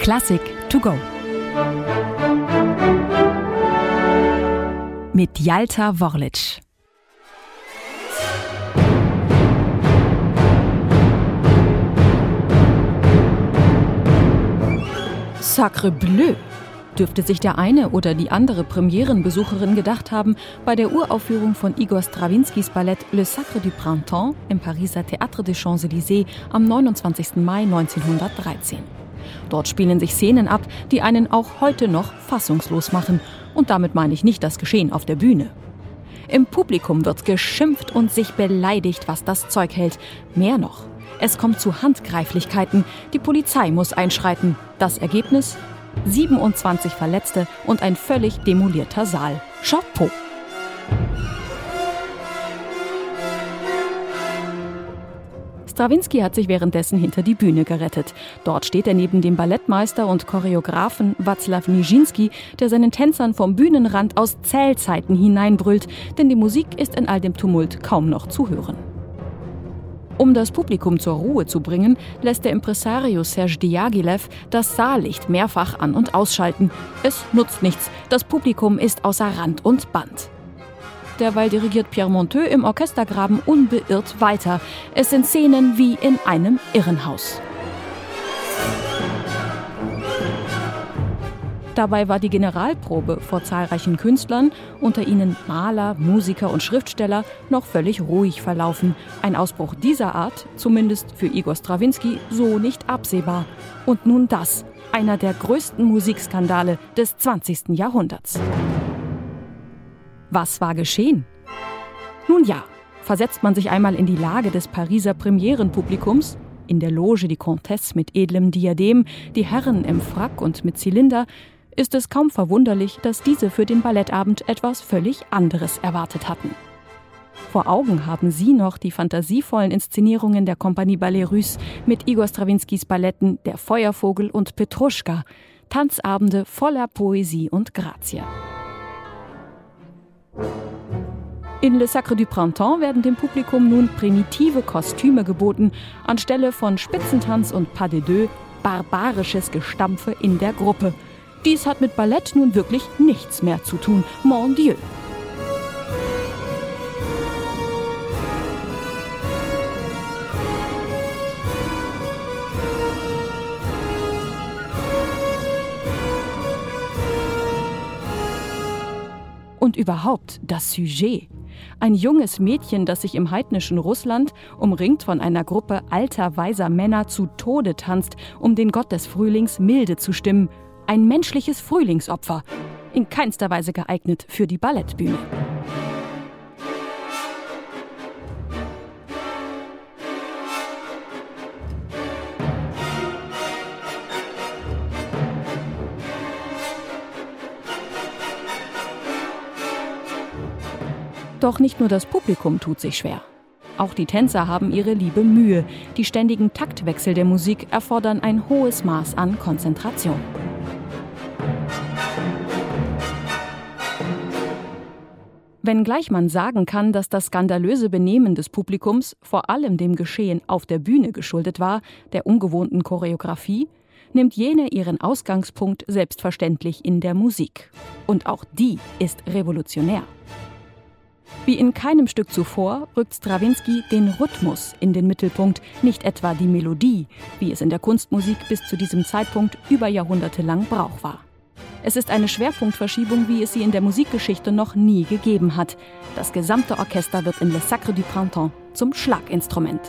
Klassik to go. Mit Jalta Worlic. Sacre bleu! dürfte sich der eine oder die andere Premierenbesucherin gedacht haben bei der Uraufführung von Igor Strawinskys Ballett Le Sacre du Printemps im Pariser Théâtre des Champs-Élysées am 29. Mai 1913. Dort spielen sich Szenen ab, die einen auch heute noch fassungslos machen. Und damit meine ich nicht das Geschehen auf der Bühne. Im Publikum wird geschimpft und sich beleidigt, was das Zeug hält. Mehr noch. Es kommt zu Handgreiflichkeiten. Die Polizei muss einschreiten. Das Ergebnis? 27 Verletzte und ein völlig demolierter Saal. Chapeau! Strawinski hat sich währenddessen hinter die Bühne gerettet. Dort steht er neben dem Ballettmeister und Choreografen Václav Nijinsky, der seinen Tänzern vom Bühnenrand aus Zählzeiten hineinbrüllt, denn die Musik ist in all dem Tumult kaum noch zu hören. Um das Publikum zur Ruhe zu bringen, lässt der Impresario Serge Diaghilev das Saallicht mehrfach an- und ausschalten. Es nutzt nichts, das Publikum ist außer Rand und Band. Derweil dirigiert Pierre Monteux im Orchestergraben unbeirrt weiter. Es sind Szenen wie in einem Irrenhaus. Dabei war die Generalprobe vor zahlreichen Künstlern, unter ihnen Maler, Musiker und Schriftsteller, noch völlig ruhig verlaufen. Ein Ausbruch dieser Art, zumindest für Igor Strawinski, so nicht absehbar. Und nun das, einer der größten Musikskandale des 20. Jahrhunderts. Was war geschehen? Nun ja, versetzt man sich einmal in die Lage des Pariser Premierenpublikums, in der Loge die Comtesse mit edlem Diadem, die Herren im Frack und mit Zylinder, ist es kaum verwunderlich, dass diese für den Ballettabend etwas völlig anderes erwartet hatten. Vor Augen haben Sie noch die fantasievollen Inszenierungen der Kompanie Ballet Russe mit Igor Strawinskys Balletten Der Feuervogel und Petruschka, Tanzabende voller Poesie und Grazie. In Le Sacre du Printemps werden dem Publikum nun primitive Kostüme geboten, anstelle von Spitzentanz und Pas de deux barbarisches Gestampfe in der Gruppe – dies hat mit Ballett nun wirklich nichts mehr zu tun. Mon Dieu. Und überhaupt das Sujet. Ein junges Mädchen, das sich im heidnischen Russland, umringt von einer Gruppe alter, weiser Männer, zu Tode tanzt, um den Gott des Frühlings milde zu stimmen ein menschliches Frühlingsopfer, in keinster Weise geeignet für die Ballettbühne. Doch nicht nur das Publikum tut sich schwer. Auch die Tänzer haben ihre liebe Mühe. Die ständigen Taktwechsel der Musik erfordern ein hohes Maß an Konzentration. Wenngleich man sagen kann, dass das skandalöse Benehmen des Publikums vor allem dem Geschehen auf der Bühne geschuldet war, der ungewohnten Choreografie, nimmt jene ihren Ausgangspunkt selbstverständlich in der Musik. Und auch die ist revolutionär. Wie in keinem Stück zuvor rückt Strawinski den Rhythmus in den Mittelpunkt, nicht etwa die Melodie, wie es in der Kunstmusik bis zu diesem Zeitpunkt über Jahrhunderte lang Brauch war. Es ist eine Schwerpunktverschiebung, wie es sie in der Musikgeschichte noch nie gegeben hat. Das gesamte Orchester wird in Le Sacre du Printemps zum Schlaginstrument.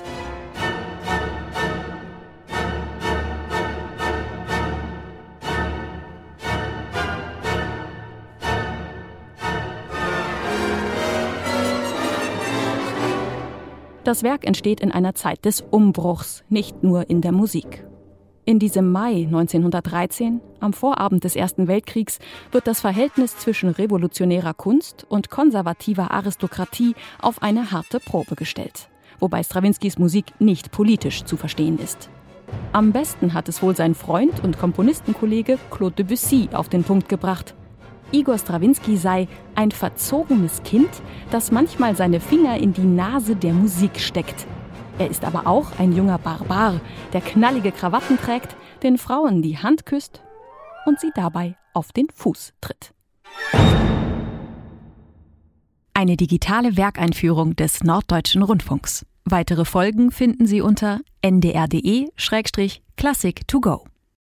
Das Werk entsteht in einer Zeit des Umbruchs, nicht nur in der Musik. In diesem Mai 1913, am Vorabend des Ersten Weltkriegs, wird das Verhältnis zwischen revolutionärer Kunst und konservativer Aristokratie auf eine harte Probe gestellt, wobei Strawinskys Musik nicht politisch zu verstehen ist. Am besten hat es wohl sein Freund und Komponistenkollege Claude Debussy auf den Punkt gebracht. Igor Strawinski sei ein verzogenes Kind, das manchmal seine Finger in die Nase der Musik steckt. Er ist aber auch ein junger Barbar, der knallige Krawatten trägt, den Frauen die Hand küsst und sie dabei auf den Fuß tritt. Eine digitale Werkeinführung des Norddeutschen Rundfunks. Weitere Folgen finden Sie unter ndr.de-classic to go.